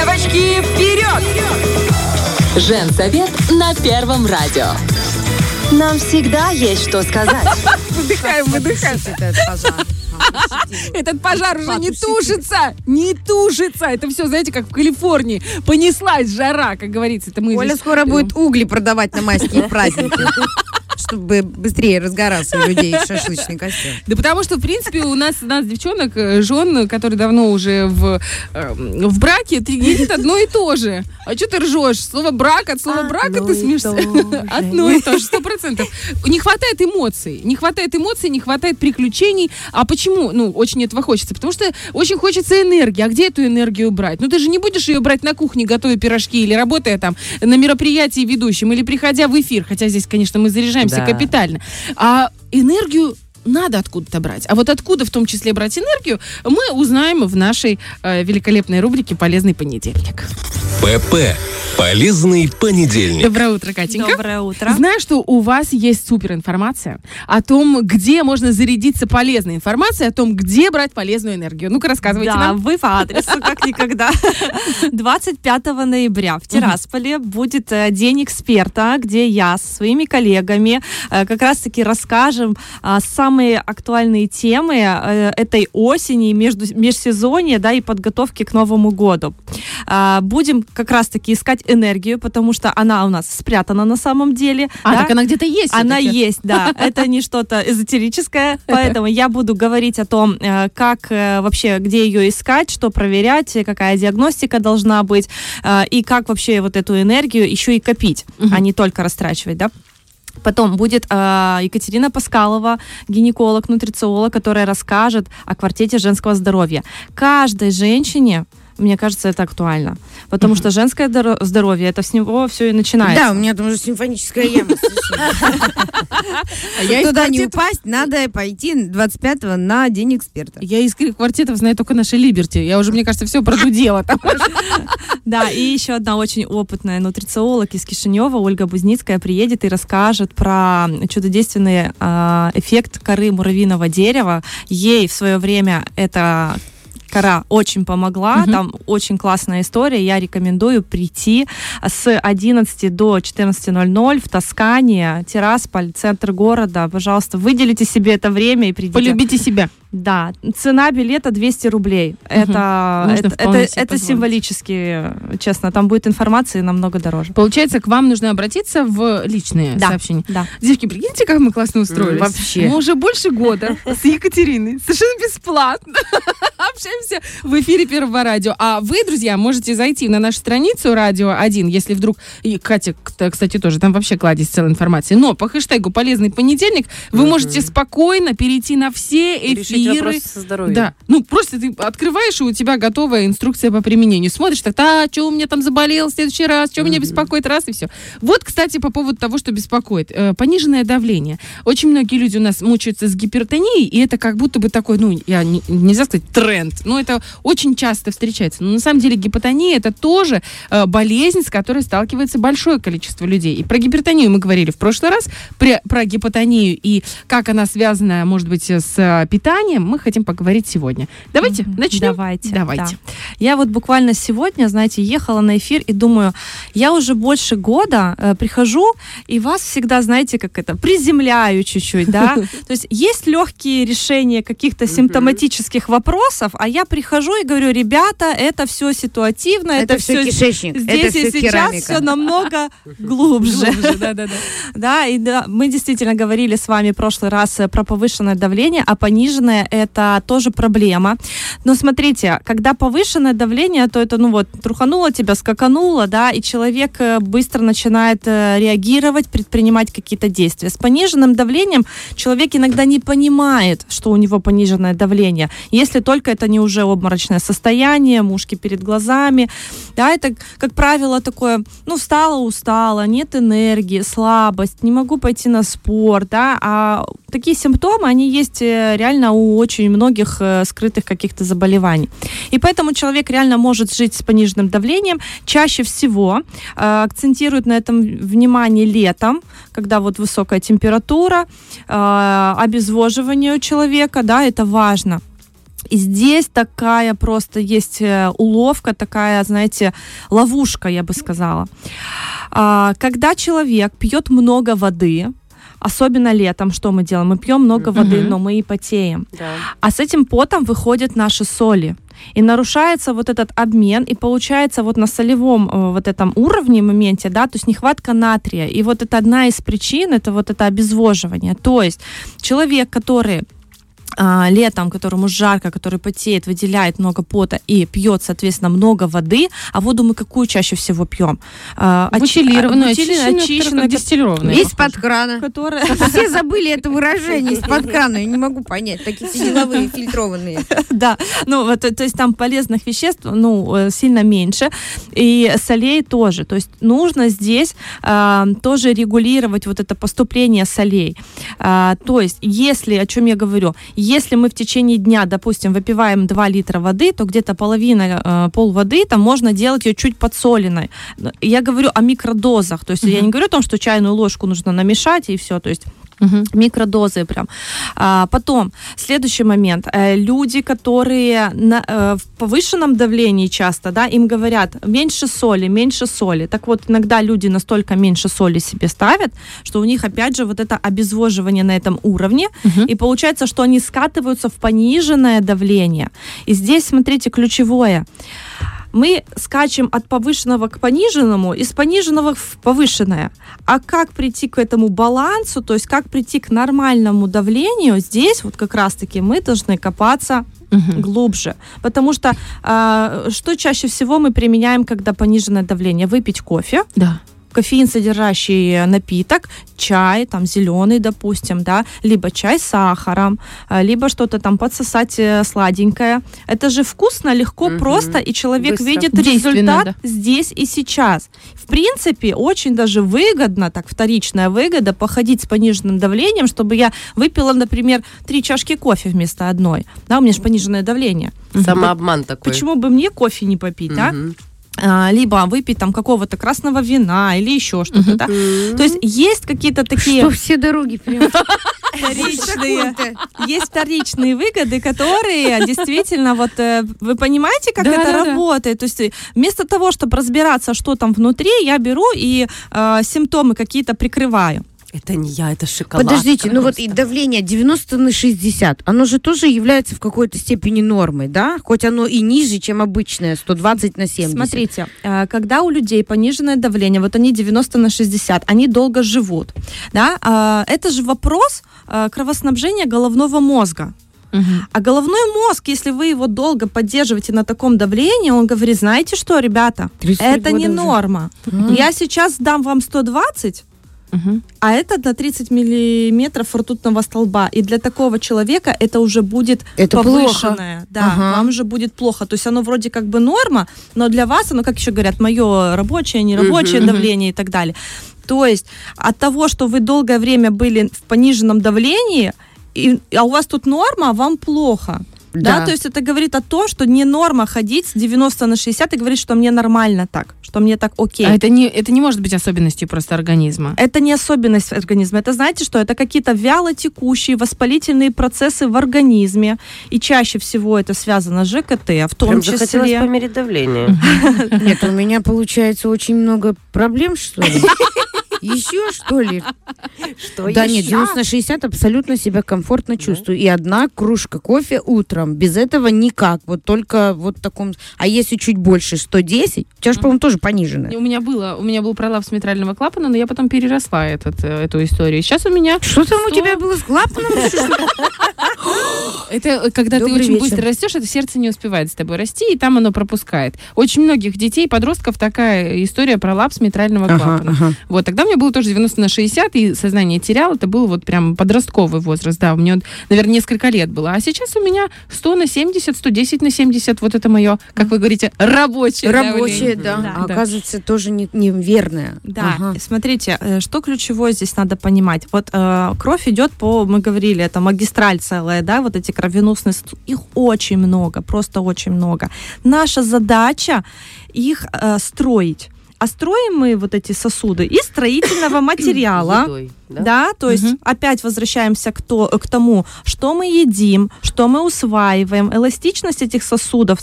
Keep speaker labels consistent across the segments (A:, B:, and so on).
A: Девочки, вперед! Женсовет на Первом радио.
B: Нам всегда есть что сказать.
C: Выдыхаем, выдыхаем.
D: Этот пожар.
C: Уже не тушится, не тушится. Это все, знаете, как в Калифорнии. Понеслась жара, как говорится. Это мы
D: Оля
C: здесь-
D: скоро будет угли продавать на майские праздники. Чтобы быстрее разгорался у людей шашлычный костер.
C: Да потому что, в принципе, у нас, у нас девчонок, э, жен, которые давно уже в, э, в браке, триггерит одно и то же. А что ты ржешь? Слово брак от слова брака ты смеешься? Одно и то же, сто процентов. Не хватает эмоций. Не хватает эмоций, не хватает приключений. А почему? Ну, очень этого хочется. Потому что очень хочется энергии. А где эту энергию брать? Ну, ты же не будешь ее брать на кухне, готовя пирожки, или работая там на мероприятии ведущим, или приходя в эфир. Хотя здесь, конечно, мы заряжаемся
D: Да.
C: капитально. А энергию надо откуда-то брать. А вот откуда в том числе брать энергию, мы узнаем в нашей э, великолепной рубрике «Полезный понедельник».
E: ПП. Полезный понедельник.
C: Доброе утро, Катенька.
F: Доброе утро.
C: Знаю, что у вас есть супер информация о том, где можно зарядиться полезной информацией, о том, где брать полезную энергию. Ну-ка, рассказывайте
F: да,
C: нам.
F: вы по адресу, как никогда. 25 ноября в Тирасполе будет э, День эксперта, где я со своими коллегами э, как раз-таки расскажем а, самые актуальные темы э, этой осени, между, межсезонья, да, и подготовки к Новому году. А, Будем как раз-таки искать энергию, потому что она у нас спрятана на самом деле.
C: А,
F: да.
C: так она где-то есть.
F: Она есть, да. Это не что-то эзотерическое, поэтому я буду говорить о том, э, как э, вообще, где ее искать, что проверять, какая диагностика должна быть, и как вообще вот эту энергию еще и копить, а не только растрачивать, да. Потом будет э, Екатерина Паскалова, гинеколог, нутрициолог, которая расскажет о квартете женского здоровья. Каждой женщине, мне кажется, это актуально, потому что женское здоро- здоровье, это с него все и начинается.
D: Да, у меня там уже симфоническая яма.
C: А
D: Туда не упасть, надо пойти 25-го на День эксперта.
C: Я из квартетов знаю только наши Либерти. Я уже, мне кажется, все продудела там.
F: Да, и еще одна очень опытная нутрициолог из Кишинева, Ольга Бузницкая, приедет и расскажет про чудодейственный а, эффект коры муравьиного дерева. Ей в свое время это кора очень помогла, там очень классная история, я рекомендую прийти с 11 до 14.00 в Тоскане, Тирасполь, центр города, пожалуйста, выделите себе это время и придите.
C: Полюбите себя.
F: Да, цена билета 200 рублей. Это,
C: Можно
F: это, это, это
C: позволить.
F: символически, честно. Там будет информации намного дороже.
C: Получается, к вам нужно обратиться в личные
F: Да.
C: сообщения.
F: Да.
C: Девочки, прикиньте, как мы классно устроились.
D: вообще.
C: Мы уже больше года с Екатериной совершенно бесплатно общаемся в эфире Первого радио. А вы, друзья, можете зайти на нашу страницу Радио 1, если вдруг... И Катя, кстати, тоже, там вообще кладезь целой информации. Но по хэштегу «Полезный понедельник» вы можете спокойно перейти на все эфиры.
B: Вопрос со здоровьем.
C: Да, ну просто ты открываешь, и у тебя готовая инструкция по применению. Смотришь, так, а, что у меня там заболел в следующий раз, что меня беспокоит, раз, и все. Вот, кстати, по поводу того, что беспокоит. Э, пониженное давление. Очень многие люди у нас мучаются с гипертонией, и это как будто бы такой, ну, я не- нельзя сказать тренд, но это очень часто встречается. Но на самом деле гипотония это тоже э, болезнь, с которой сталкивается большое количество людей. И про гипертонию мы говорили в прошлый раз, про, про гипотонию и как она связана, может быть, с э, питанием, мы хотим поговорить сегодня. Давайте
F: Мгм.
C: начнем.
F: Давайте.
C: Давайте.
F: да. Я вот буквально сегодня, знаете, ехала на эфир и думаю, я уже больше года э, прихожу и вас всегда, знаете, как это, приземляю чуть-чуть, да. То есть есть легкие решения каких-то симптоматических вопросов, а я прихожу и говорю, ребята, это все ситуативно, это,
D: Это все кишечник,
F: здесь и сейчас
D: керамика.
F: все намного глубже. Да, и да, мы действительно говорили с вами в прошлый раз э, про повышенное давление, а пониженное это тоже проблема. Но смотрите, когда повышенное давление, то это, ну вот, трухануло тебя, скакануло, да, и человек э, быстро начинает э, реагировать, предпринимать какие-то действия. С пониженным давлением человек иногда не понимает, что у него пониженное давление, если только это не уже обморочное состояние, мушки перед глазами, да, это, как правило, такое, ну, встала, устала, нет энергии, слабость, не могу пойти на спорт, да, а такие симптомы, они есть э, реально у очень многих э, скрытых каких-то заболеваний. И поэтому человек реально может жить с пониженным давлением. Чаще всего э, акцентируют на этом внимание летом, когда вот высокая температура, э, обезвоживание у человека, да, это важно. И здесь такая просто есть э, уловка, такая, знаете, ловушка, я бы сказала. А, Когда человек пьет много воды, особенно летом, что мы делаем? Мы пьем много воды,
C: Мгм.
F: но мы и потеем.
B: Да.
F: А с этим потом выходят наши соли. И нарушается вот этот обмен, и получается вот на солевом э, вот этом уровне моменте, да, то есть нехватка натрия. И вот это одна из причин, это вот это обезвоживание. То есть человек, который летом, которому жарко, который потеет, выделяет много пота и пьет, соответственно, много воды. А воду мы какую чаще всего пьем? А,
C: Бутилированную,
F: а, бутилированную,
C: очищенную,
F: очищенную,
C: как дистиллированную.
D: Из-под крана.
F: которая...
D: Все забыли это выражение из-под крана. Я не могу понять. Такие все деловые, фильтрованные.
F: Да, ну вот, то есть там полезных веществ, ну, э, сильно меньше, и солей тоже. То есть нужно здесь а, тоже регулировать вот это поступление солей. А, то есть, если, о чем я говорю, если мы в течение дня, допустим, выпиваем 2 литра воды, то где-то половина, э, пол воды, там можно делать ее чуть подсоленной. Я говорю о микродозах, то есть я не говорю о том, что чайную ложку нужно намешать и все, то есть
C: Мгм.
F: микродозы прям. А, потом, следующий момент. Э, люди, которые на, э, в повышенном давлении часто, да, им говорят, меньше соли, меньше соли. Так вот, иногда люди настолько меньше соли себе ставят, что у них, опять же, вот это обезвоживание на этом уровне,
C: Мгм.
F: и получается, что они скатываются в пониженное давление. И здесь, смотрите, ключевое мы скачем от повышенного к пониженному, из пониженного в повышенное. А как прийти к этому балансу, то есть как прийти к нормальному давлению, здесь вот как раз-таки мы должны копаться
C: Мгм.
F: глубже. Потому что а, что чаще всего мы применяем, когда пониженное давление? Выпить кофе,
C: Да.
F: Кофеин содержащий напиток, чай, там зеленый, допустим, да, либо чай с сахаром, а, либо что-то там подсосать э, сладенькое. Это же вкусно, легко,
B: Мгм.
F: просто, и человек
B: Быстро.
F: видит результат
C: да.
F: здесь и сейчас. В принципе, очень даже выгодно, так вторичная выгода, походить с пониженным давлением, чтобы я выпила, например, три чашки кофе вместо одной. Да, у меня же пониженное давление.
B: Самообман такой.
F: Почему бы мне кофе не попить?
B: Мгм.
F: А, либо выпить там какого-то красного вина или еще что-то, да. То есть есть какие-то такие
D: Что все дороги прям
F: вторичные, есть вторичные выгоды, которые действительно вот э, вы понимаете, как
C: Да,
F: это
C: да, да.
F: работает. То есть э, вместо того, чтобы разбираться, что там внутри, я беру и э, симптомы какие-то прикрываю.
B: Это не я, это шоколад.
D: Подождите, ну вот и давление 90 на 60, оно же тоже является в какой-то степени нормой, да? Хоть оно и ниже, чем обычное, 120 на 70.
F: Смотрите, э, когда у людей пониженное давление, вот они 90 на 60, они долго живут, да, а, это же вопрос э, кровоснабжения головного мозга.
C: Мгм.
F: А головной мозг, если вы его долго поддерживаете на таком давлении, он говорит, знаете что, ребята,
D: 33
F: это не
D: уже.
F: норма.
D: Мгм.
F: Я сейчас дам вам 120,
C: Мгм.
F: а это на 30 миллиметров ртутного столба. И для такого человека это уже будет
D: Это
F: повышенное. Да,
D: Ага.
F: вам же будет плохо. То есть оно вроде как бы норма, но для вас оно, как еще говорят, мое рабочее, нерабочее
C: Мгм.
F: давление и так далее. То есть от того, что вы долгое время были в пониженном давлении, и, а у вас тут норма, а вам плохо. Да.
D: Да.
F: то есть это говорит о том, что не норма ходить с 90 на 60 и говорить, что мне нормально так, что мне так окей.
C: А это не, это не может быть особенностью просто организма.
F: Это не особенность организма. Это знаете что? Это какие-то вяло текущие воспалительные процессы в организме. И чаще всего это связано с ЖКТ, в том
B: Прям захотелось
F: числе.
B: померить давление.
D: Нет, у меня получается очень много проблем, что ли? Еще что ли?
B: Что
D: Да нет, 90 на 60 абсолютно себя комфортно чувствую. И одна кружка кофе утром. Без этого никак. Вот только вот в таком... А если чуть больше, 110? У тебя же, по-моему, тоже пониженное.
C: У меня было, у меня был пролапс митрального клапана, но я потом переросла этот, э, эту историю. Сейчас у меня
D: Что там у тебя было с клапаном?
C: Это э, когда ты очень быстро растешь, это сердце не успевает с тобой расти, и там оно пропускает. Очень многих детей, подростков такая история про лапс митрального клапана. Вот, тогда меня было тоже 90 на 60, и сознание терял. Это был вот прям подростковый возраст, да, у меня, наверное, несколько лет было. А сейчас у меня 100 на 70, 110 на 70, вот это мое, как вы говорите, рабочее
D: Рабочее,
C: давление.
D: да.
F: Да.
D: А оказывается, тоже не- неверное.
F: Да,
D: Ага.
F: смотрите, э, что ключевое здесь надо понимать. Вот э, кровь идет по, мы говорили, это магистраль целая, да, вот эти кровеносные, их очень много, просто очень много. Наша задача их э, строить. А строим мы вот эти сосуды из строительного материала.
B: Едой, да?
F: Да, то есть опять возвращаемся к, то, к тому, что мы едим, что мы усваиваем. Эластичность этих сосудов,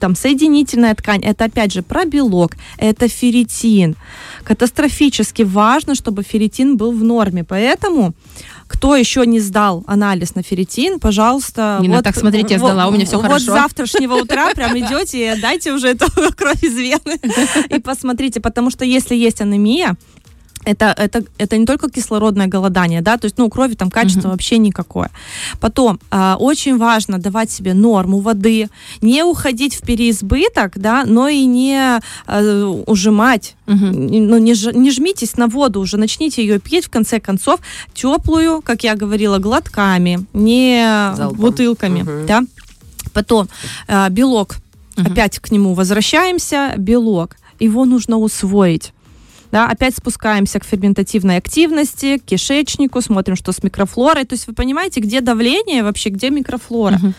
F: там, соединительная ткань, это опять же про белок, это ферритин. Катастрофически важно, чтобы ферритин был в норме. Поэтому, кто еще не сдал анализ на ферритин, пожалуйста...
C: Не надо так смотреть, я
F: вот-
C: сдала, у меня всё
F: вот
C: хорошо.
F: с завтрашнего утра прям идете и дайте уже эту кровь из вены и посмотрите, потому что если есть анемия, это, это, это не только кислородное голодание, да, то есть, ну, у крови там качество
C: Мгм.
F: вообще никакое. Потом, а, очень важно давать себе норму воды, не уходить в переизбыток, да, но и не а, ужимать,
C: Мгм.
F: не- ну, не, ж- не жмитесь на воду уже, начните ее пить, в конце концов, теплую, как я говорила, глотками, не
B: Залпом.
F: бутылками,
B: Мгм.
F: да. Потом, а, белок,
C: Мгм.
F: опять к нему возвращаемся, белок, его нужно усвоить. Да, опять спускаемся к ферментативной активности, к кишечнику, смотрим, что с микрофлорой. То есть вы понимаете, где давление вообще, где микрофлора.
C: Мгм.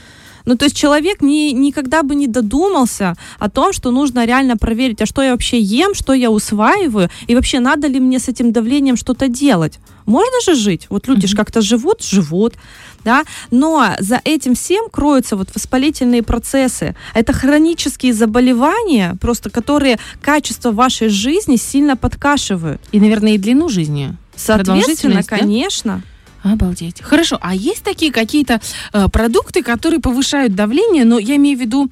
F: Ну, то есть человек ни, никогда бы не додумался о том, что нужно реально проверить, а что я вообще ем, что я усваиваю, и вообще надо ли мне с этим давлением что-то делать. Можно же жить? Вот люди же как-то живут, живут, да, но за этим всем кроются вот воспалительные процессы. Это хронические заболевания, просто которые качество вашей жизни сильно подкашивают.
C: И, наверное, и длину жизни.
F: Соответственно,
C: Продолжительность, да? Обалдеть. Хорошо. А есть такие какие-то э, продукты, которые повышают давление, но я имею в виду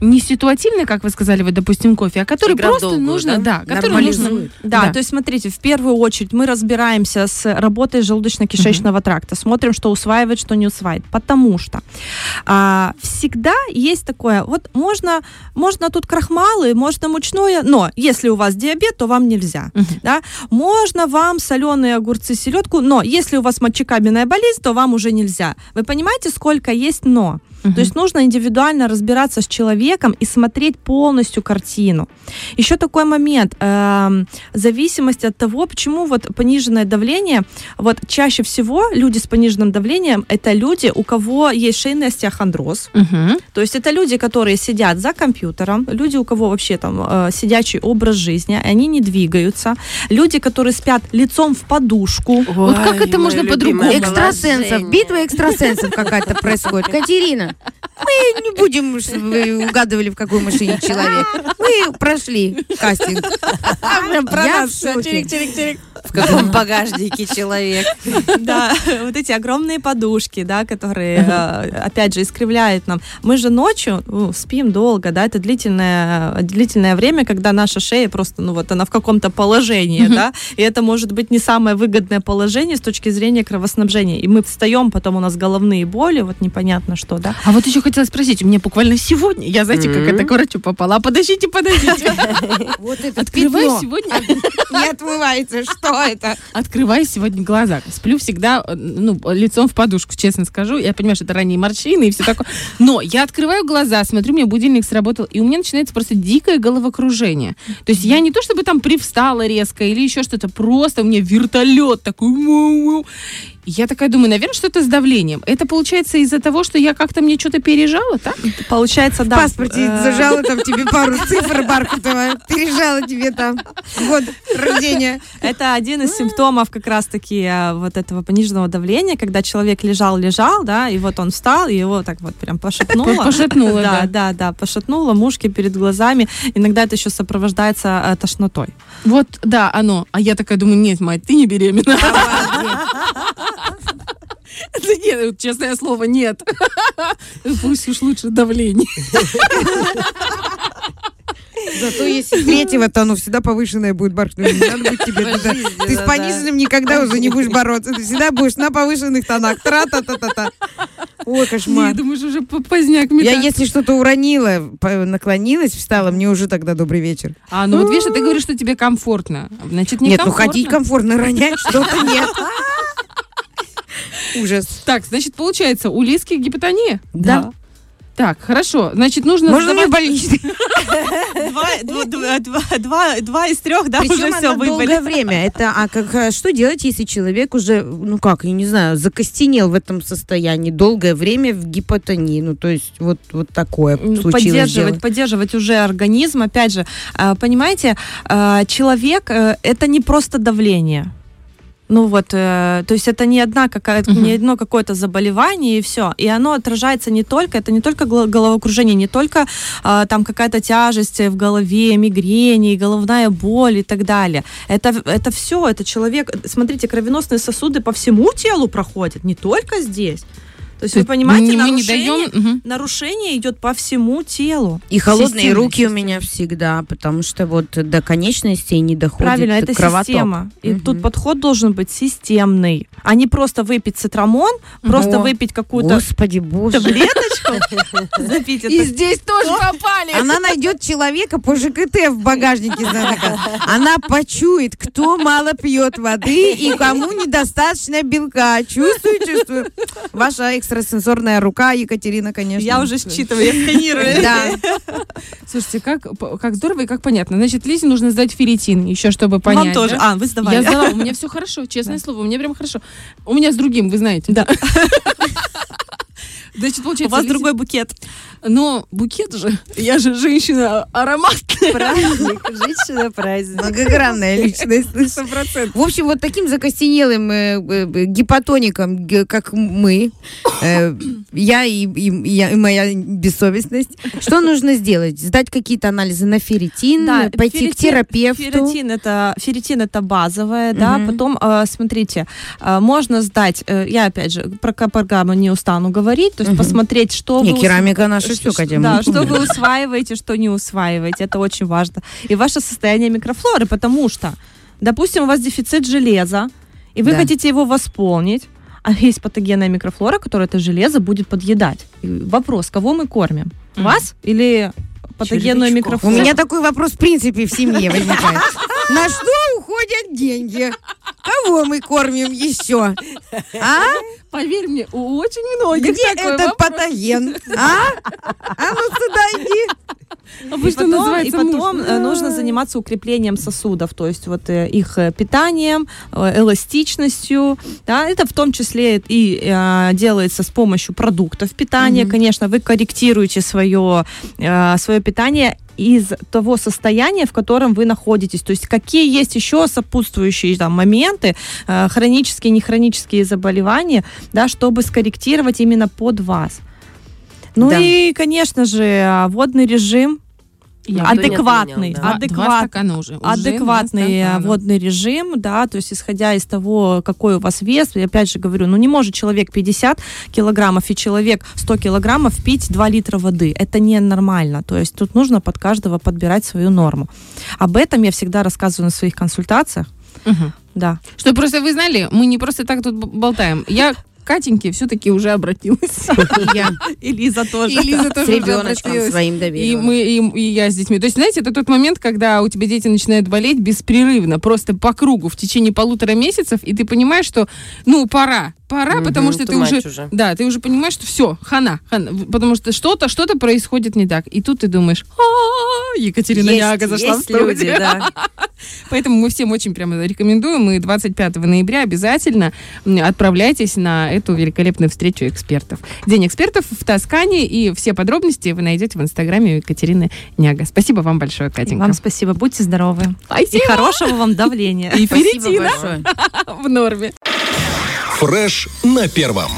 C: не ситуативные, как вы сказали, вот, допустим, кофе, а которые
B: Игра
C: просто
B: долгую,
C: нужно,
B: да?
C: да, которые нужно,
B: Нормализует.
F: Да, то есть смотрите, в первую очередь мы разбираемся с работой желудочно-кишечного тракта, смотрим, что усваивает, что не усваивает, потому что а, всегда есть такое, вот можно, можно тут крахмалы, можно мучное, но если у вас диабет, то вам нельзя,
C: Мгм.
F: да, можно вам соленые огурцы, селедку, но если у вас мочекабельная болезнь, то вам уже нельзя. Вы понимаете, сколько есть но?
C: Мгм.
F: То есть нужно индивидуально разбираться с человеком и смотреть полностью картину. Еще такой момент, эм, зависимость от того, почему вот пониженное давление, вот чаще всего люди с пониженным давлением это люди, у кого есть шейный остеохондроз,
C: Мгм.
F: то есть это люди, которые сидят за компьютером, люди, у кого вообще там э, сидячий образ жизни, они не двигаются, люди, которые спят лицом в подушку.
C: Вот как это можно по-другому?
D: Экстрасенсов, битва экстрасенсов какая-то происходит. Катерина, мы не будем, чтобы вы угадывали, в какой машине человек. Мы прошли кастинг. Я в шоке.
B: В каком багажнике человек?
F: Да, вот эти огромные подушки, да, которые, э, опять же, искривляют нам. Мы же ночью ну, спим долго, да, это длительное, длительное время, когда наша шея просто, ну вот она в каком-то положении, да, и это может быть не самое выгодное положение с точки зрения кровоснабжения. И мы встаем, потом у нас головные боли, вот непонятно что, да.
C: А вот еще хотела спросить, у меня буквально сегодня, я знаете, как это к врачу попала. Подождите, подождите.
D: Вот это
C: Открываю сегодня,
D: не отмывается. Что это?
C: открываю сегодня глаза. Сплю всегда, э, ну, лицом в подушку, честно скажу. Я понимаю, что это ранние морщины и все такое. Но я открываю глаза, смотрю, у меня будильник сработал, и у меня начинается просто дикое головокружение. То есть я не то чтобы там привстала резко или еще что-то, просто у меня вертолет такой. Я такая думаю, наверное, что-то с давлением. Это получается из-за того, что я как-то мне что-то пережала, так?
F: Получается,
D: В
F: да.
D: паспорте
F: э,
D: зажала там тебе пару цифр Бархатова, пережала тебе там год рождения.
F: Это один из симптомов как раз-таки э, вот этого пониженного давления, когда человек лежал-лежал, да, и вот он встал, и его так вот прям пошатнуло.
C: Пошатнуло, да.
F: Да, да, да, пошатнуло, мушки перед глазами. Иногда это еще сопровождается э, тошнотой.
C: Вот, да, оно. А я такая думаю, нет, мать, ты не беременна. Да нет, честное слово, нет. Пусть уж лучше давление.
D: Зато если третьего, то оно всегда повышенное будет, Бархатова. Не надо быть тебе. туда. Ты с пониженным никогда уже не будешь бороться. Ты всегда будешь на повышенных тонах. Тра-та-та-та-та. Ой, кошмар.
C: Я думаю, уже поздняк
D: Я если что-то уронила, наклонилась, встала, мне уже тогда добрый вечер.
C: А, ну вот видишь, а ты говоришь, что тебе комфортно. Значит, не
D: Нет, ну ходить комфортно, ронять что-то нет. Ужас.
C: Так, значит, получается, у Лиски гипотония?
D: Да.
C: Так, хорошо. Значит, нужно
D: Можно мне больничный?
F: Два, два дв- дв- два- два- два из трех, да,
D: Причем
F: уже все
D: долгое
F: выбыли.
D: время. Это, а как, а что делать, если человек уже, ну как, я не знаю, закостенел в этом состоянии долгое время в гипотонии? Ну, то есть вот, вот такое
F: Ну,
D: случилось
F: поддерживать,
D: дело.
F: поддерживать уже организм. Опять же, а, понимаете, а, человек э, это не просто давление. Ну вот, э, то есть это не одна какая-то, не одно какое-то заболевание и все, и оно отражается не только, это не только головокружение, не только а, там какая-то тяжесть в голове, мигрени, головная боль и так далее. Это это все, это человек. Смотрите, кровеносные сосуды по всему телу проходят, не только здесь. То есть вы понимаете,
C: мы, мы не
F: нарушение-
C: даем...
F: Нарушение идет по всему телу.
D: И холодные
F: Системно,
D: руки у меня всегда, потому что вот до конечностей не доходит
F: Правильно, это
D: кровоток.
F: система. И
D: Мгм.
F: тут подход должен быть системный, а не просто выпить цитрамон, просто
D: О,
F: выпить какую-то
D: Господи, боже.
F: таблеточку, запить
C: И здесь тоже попали.
D: Она найдет человека по ЖКТ в багажнике. Она почует, кто мало пьет воды и кому недостаточно белка. Чувствую, чувствую. Ваша экстрасенсорная рука, Екатерина, конечно.
F: Я уже считываю, я сканирую.
D: Да.
C: Слушайте, как, как здорово и как понятно. Значит, Лизе нужно сдать ферритин еще, чтобы понять.
F: Вам тоже.
C: да?
F: А, вы
C: Я
F: сдавали.
C: сдала, у меня все хорошо, честное слово, у меня прям хорошо. У меня с другим, вы знаете.
F: Да.
C: Значит,
F: У
C: получается,
F: вас
C: Лизе-
F: другой букет.
C: Но букет же, я же женщина ароматная.
B: Праздник, женщина праздник.
D: Многогранная личность.
C: Сто процентов.
D: В общем, вот таким закостенелым э, э, гипотоником, г- как мы, э, я и, и- я- и моя бессовестность, что нужно сделать? Сдать какие-то анализы на ферритин,
F: Да,
D: пойти к
F: ферритин-
D: терапевту?
F: Ферритин это, ферритин это базовое, да,
D: Мгм.
F: потом, э, смотрите, э, можно сдать, э, я опять же про программу не устану говорить, то есть
D: Мгм.
F: посмотреть, что
D: Не,
F: вы ус-
D: керамика наша все, Катя.
F: Да, что вы усваиваете, что не усваиваете, это очень важно. И ваше состояние микрофлоры, потому что, допустим, у вас дефицит железа, и вы
D: Да.
F: хотите его восполнить, а есть патогенная микрофлора, которая это железо будет подъедать. И вопрос, кого мы кормим?
C: Мгм.
F: Вас или патогенную
D: У
F: микрофлору?
D: меня такой вопрос в принципе в семье возникает. На что уходят деньги? Кого мы кормим еще? А?
C: Поверь мне, у очень многих
D: Где этот
C: вопрос.
D: патоген? А? А ну сюда иди.
C: Обычно
F: и потом,
C: называется
F: и потом
C: муж.
F: э, нужно заниматься укреплением сосудов, то есть вот э, их э, питанием, эластичностью, да, это в том числе и э, делается с помощью продуктов питания,
D: Мгм.
F: конечно, вы корректируете свое, э, свое питание из того состояния, в котором вы находитесь. То есть какие есть еще сопутствующие там, моменты, э, хронические, нехронические заболевания, да, чтобы скорректировать именно под вас. Ну
D: Да.
F: и, конечно же, а, водный режим
C: Я
F: адекватный,
B: отменял, да.
C: Два- Два
F: адекват,
C: стакана уже. Уже
F: адекватный
C: два стакана.
F: водный режим, да, то есть исходя из того, какой у вас вес, я опять же говорю, ну не может человек 50 килограммов и человек 100 килограммов пить 2 литра воды, это ненормально, то есть тут нужно под каждого подбирать свою норму. Об этом я всегда рассказываю на своих консультациях,
C: Мгм.
F: да.
C: Что просто вы знали, мы не просто так тут болтаем. Я Катеньке все-таки уже обратилась.
D: Я
F: И Лиза тоже.
C: И Лиза
D: с
C: тоже уже
D: ребеночком своим
C: И,
D: доверила.
C: мы, и, и я с детьми. То есть, знаете, это тот момент, когда у тебя дети начинают болеть беспрерывно, просто по кругу в течение полутора месяцев, и ты понимаешь, что, ну, пора, пора,
B: Мгм,
C: потому что ты уже,
B: уже.
C: да, ты уже понимаешь, что все, хана, хана, потому что что-то, что-то происходит не так. И тут ты думаешь, «А, Екатерина Няга зашла в студию.
B: да.
C: Поэтому мы всем очень прямо рекомендуем. И 25 ноября обязательно отправляйтесь на эту великолепную встречу экспертов. День экспертов в Тоскане. И все подробности вы найдете в инстаграме у Екатерины Няга. Спасибо вам большое, Катенька.
F: Вам спасибо, будьте здоровы. И
C: Спасибо.
F: хорошего вам давления.
C: И
D: Спасибо
C: ферритина
D: большое.
C: в норме.
E: Фреш на первом.